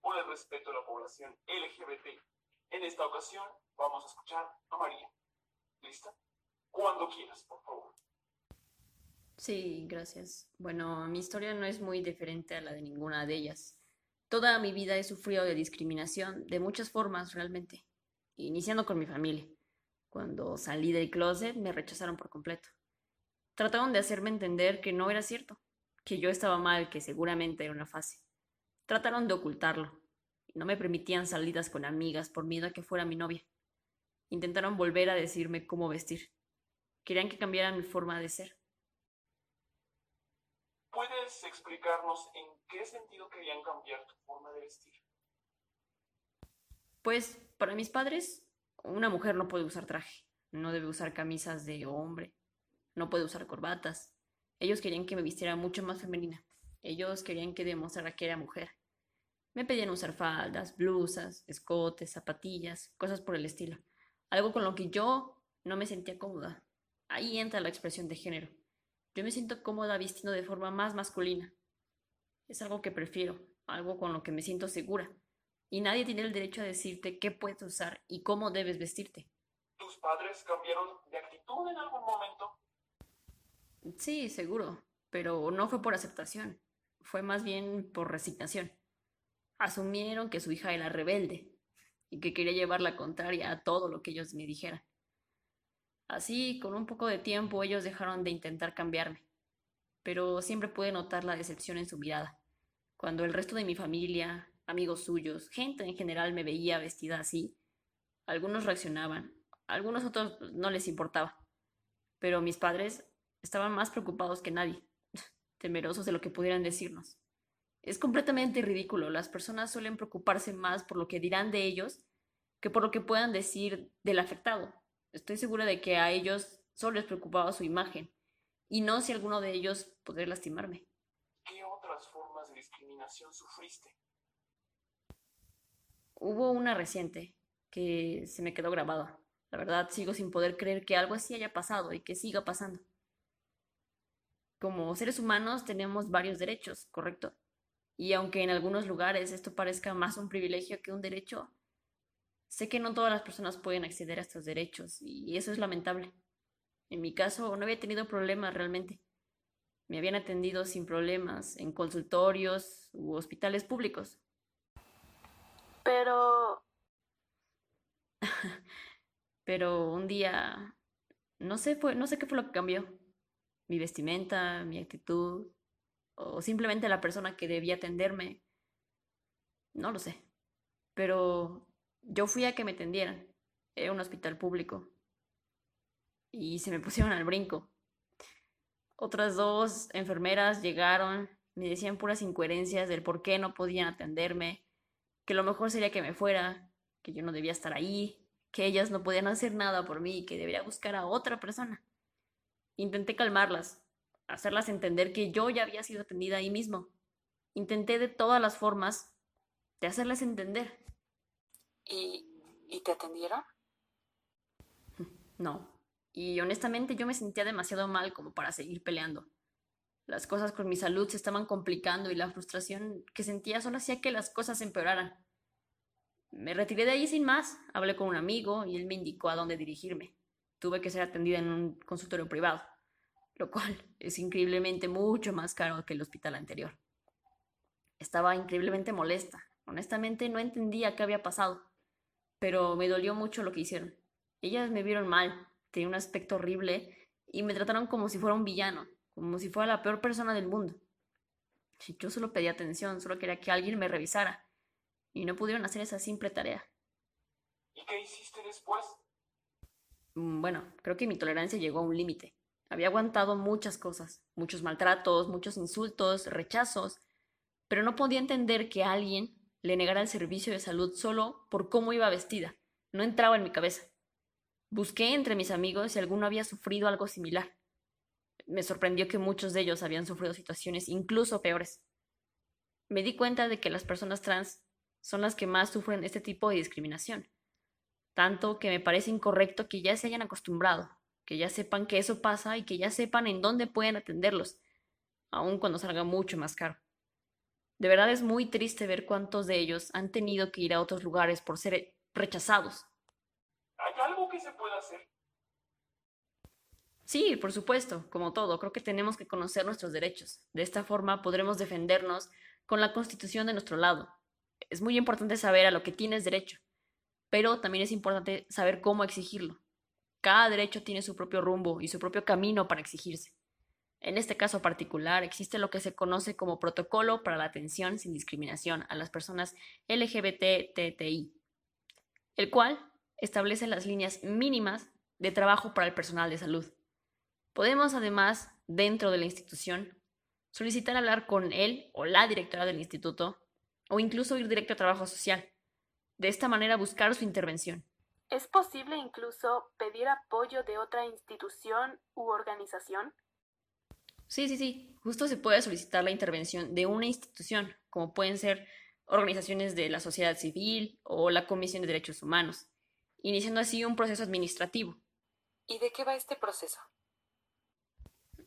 por el respeto a la población LGBT. En esta ocasión vamos a escuchar a María. ¿Lista? Cuando quieras, por favor. Sí, gracias. Bueno, mi historia no es muy diferente a la de ninguna de ellas. Toda mi vida he sufrido de discriminación de muchas formas realmente, iniciando con mi familia. Cuando salí del closet me rechazaron por completo. Trataron de hacerme entender que no era cierto, que yo estaba mal, que seguramente era una fase. Trataron de ocultarlo. y No me permitían salidas con amigas por miedo a que fuera mi novia. Intentaron volver a decirme cómo vestir. Querían que cambiara mi forma de ser. ¿Puedes explicarnos en qué sentido querían cambiar tu forma de vestir? Pues para mis padres, una mujer no puede usar traje, no debe usar camisas de hombre, no puede usar corbatas. Ellos querían que me vistiera mucho más femenina. Ellos querían que demostrara que era mujer. Me pedían usar faldas, blusas, escotes, zapatillas, cosas por el estilo. Algo con lo que yo no me sentía cómoda. Ahí entra la expresión de género. Yo me siento cómoda vistiendo de forma más masculina. Es algo que prefiero, algo con lo que me siento segura. Y nadie tiene el derecho a decirte qué puedes usar y cómo debes vestirte. ¿Tus padres cambiaron de actitud en algún momento? Sí, seguro, pero no fue por aceptación, fue más bien por resignación. Asumieron que su hija era rebelde y que quería llevar la contraria a todo lo que ellos me dijeran. Así, con un poco de tiempo, ellos dejaron de intentar cambiarme, pero siempre pude notar la decepción en su mirada. Cuando el resto de mi familia, amigos suyos, gente en general me veía vestida así, algunos reaccionaban, algunos otros no les importaba, pero mis padres estaban más preocupados que nadie, temerosos de lo que pudieran decirnos. Es completamente ridículo, las personas suelen preocuparse más por lo que dirán de ellos que por lo que puedan decir del afectado. Estoy segura de que a ellos solo les preocupaba su imagen y no si alguno de ellos podría lastimarme. ¿Qué otras formas de discriminación sufriste? Hubo una reciente que se me quedó grabada. La verdad, sigo sin poder creer que algo así haya pasado y que siga pasando. Como seres humanos tenemos varios derechos, ¿correcto? Y aunque en algunos lugares esto parezca más un privilegio que un derecho, Sé que no todas las personas pueden acceder a estos derechos y eso es lamentable. En mi caso no había tenido problemas realmente. Me habían atendido sin problemas en consultorios u hospitales públicos. Pero... Pero un día... No sé, fue, no sé qué fue lo que cambió. Mi vestimenta, mi actitud, o simplemente la persona que debía atenderme. No lo sé. Pero yo fui a que me atendieran. Era un hospital público. Y se me pusieron al brinco. Otras dos enfermeras llegaron, me decían puras incoherencias del por qué no podían atenderme, que lo mejor sería que me fuera, que yo no debía estar ahí, que ellas no podían hacer nada por mí, que debería buscar a otra persona. Intenté calmarlas, hacerlas entender que yo ya había sido atendida ahí mismo. Intenté de todas las formas de hacerles entender. ¿Y, ¿Y te atendieron? No. Y honestamente yo me sentía demasiado mal como para seguir peleando. Las cosas con mi salud se estaban complicando y la frustración que sentía solo hacía que las cosas empeoraran. Me retiré de ahí sin más, hablé con un amigo y él me indicó a dónde dirigirme. Tuve que ser atendida en un consultorio privado, lo cual es increíblemente mucho más caro que el hospital anterior. Estaba increíblemente molesta. Honestamente no entendía qué había pasado pero me dolió mucho lo que hicieron. Ellas me vieron mal, tenía un aspecto horrible y me trataron como si fuera un villano, como si fuera la peor persona del mundo. Yo solo pedí atención, solo quería que alguien me revisara y no pudieron hacer esa simple tarea. ¿Y qué hiciste después? Mm, bueno, creo que mi tolerancia llegó a un límite. Había aguantado muchas cosas, muchos maltratos, muchos insultos, rechazos, pero no podía entender que alguien le negara el servicio de salud solo por cómo iba vestida. No entraba en mi cabeza. Busqué entre mis amigos si alguno había sufrido algo similar. Me sorprendió que muchos de ellos habían sufrido situaciones incluso peores. Me di cuenta de que las personas trans son las que más sufren este tipo de discriminación. Tanto que me parece incorrecto que ya se hayan acostumbrado, que ya sepan que eso pasa y que ya sepan en dónde pueden atenderlos, aun cuando salga mucho más caro. De verdad es muy triste ver cuántos de ellos han tenido que ir a otros lugares por ser rechazados. ¿Hay algo que se pueda hacer? Sí, por supuesto, como todo, creo que tenemos que conocer nuestros derechos. De esta forma podremos defendernos con la Constitución de nuestro lado. Es muy importante saber a lo que tienes derecho, pero también es importante saber cómo exigirlo. Cada derecho tiene su propio rumbo y su propio camino para exigirse. En este caso particular existe lo que se conoce como Protocolo para la Atención sin Discriminación a las Personas LGBTTI, el cual establece las líneas mínimas de trabajo para el personal de salud. Podemos además, dentro de la institución, solicitar hablar con él o la directora del instituto o incluso ir directo a trabajo social. De esta manera buscar su intervención. ¿Es posible incluso pedir apoyo de otra institución u organización? Sí, sí, sí. Justo se puede solicitar la intervención de una institución, como pueden ser organizaciones de la sociedad civil o la Comisión de Derechos Humanos, iniciando así un proceso administrativo. ¿Y de qué va este proceso?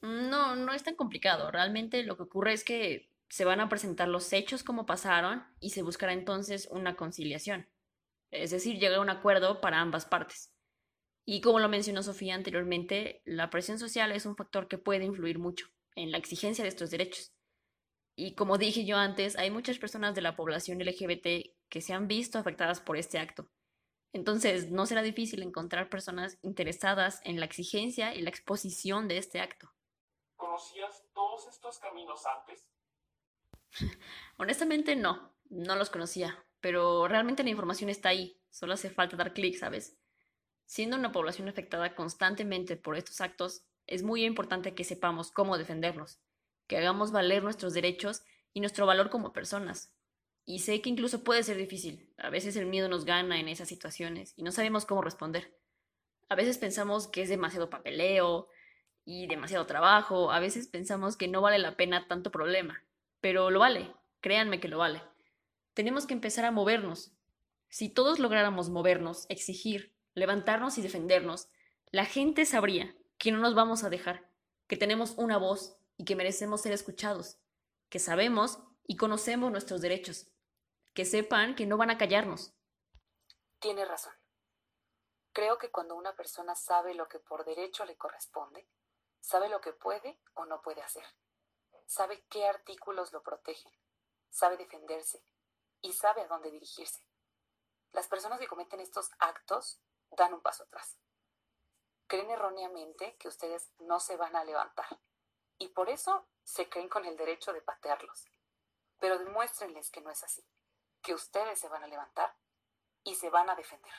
No, no es tan complicado. Realmente lo que ocurre es que se van a presentar los hechos como pasaron y se buscará entonces una conciliación. Es decir, llegar a un acuerdo para ambas partes. Y como lo mencionó Sofía anteriormente, la presión social es un factor que puede influir mucho en la exigencia de estos derechos. Y como dije yo antes, hay muchas personas de la población LGBT que se han visto afectadas por este acto. Entonces, no será difícil encontrar personas interesadas en la exigencia y la exposición de este acto. ¿Conocías todos estos caminos antes? Honestamente no, no los conocía, pero realmente la información está ahí, solo hace falta dar clic, ¿sabes? Siendo una población afectada constantemente por estos actos, es muy importante que sepamos cómo defenderlos, que hagamos valer nuestros derechos y nuestro valor como personas. Y sé que incluso puede ser difícil, a veces el miedo nos gana en esas situaciones y no sabemos cómo responder. A veces pensamos que es demasiado papeleo, y demasiado trabajo, a veces pensamos que no vale la pena tanto problema, pero lo vale, créanme que lo vale. Tenemos que empezar a movernos. Si todos lográramos movernos, exigir, levantarnos y defendernos, la gente sabría que no nos vamos a dejar, que tenemos una voz y que merecemos ser escuchados, que sabemos y conocemos nuestros derechos, que sepan que no van a callarnos. Tiene razón. Creo que cuando una persona sabe lo que por derecho le corresponde, sabe lo que puede o no puede hacer, sabe qué artículos lo protegen, sabe defenderse y sabe a dónde dirigirse. Las personas que cometen estos actos dan un paso atrás. Creen erróneamente que ustedes no se van a levantar y por eso se creen con el derecho de patearlos. Pero demuéstrenles que no es así, que ustedes se van a levantar y se van a defender.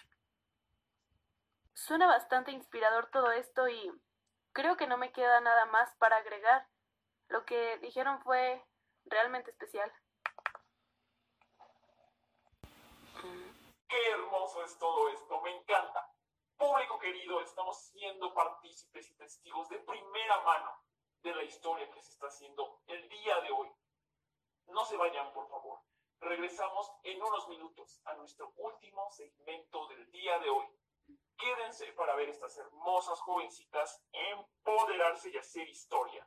Suena bastante inspirador todo esto y Creo que no me queda nada más para agregar. Lo que dijeron fue realmente especial. Qué hermoso es todo esto, me encanta. Público querido, estamos siendo partícipes y testigos de primera mano de la historia que se está haciendo el día de hoy. No se vayan, por favor. Regresamos en unos minutos a nuestro último segmento del día de hoy. Quédense para ver estas hermosas jovencitas empoderarse y hacer historia.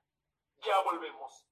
Ya volvemos.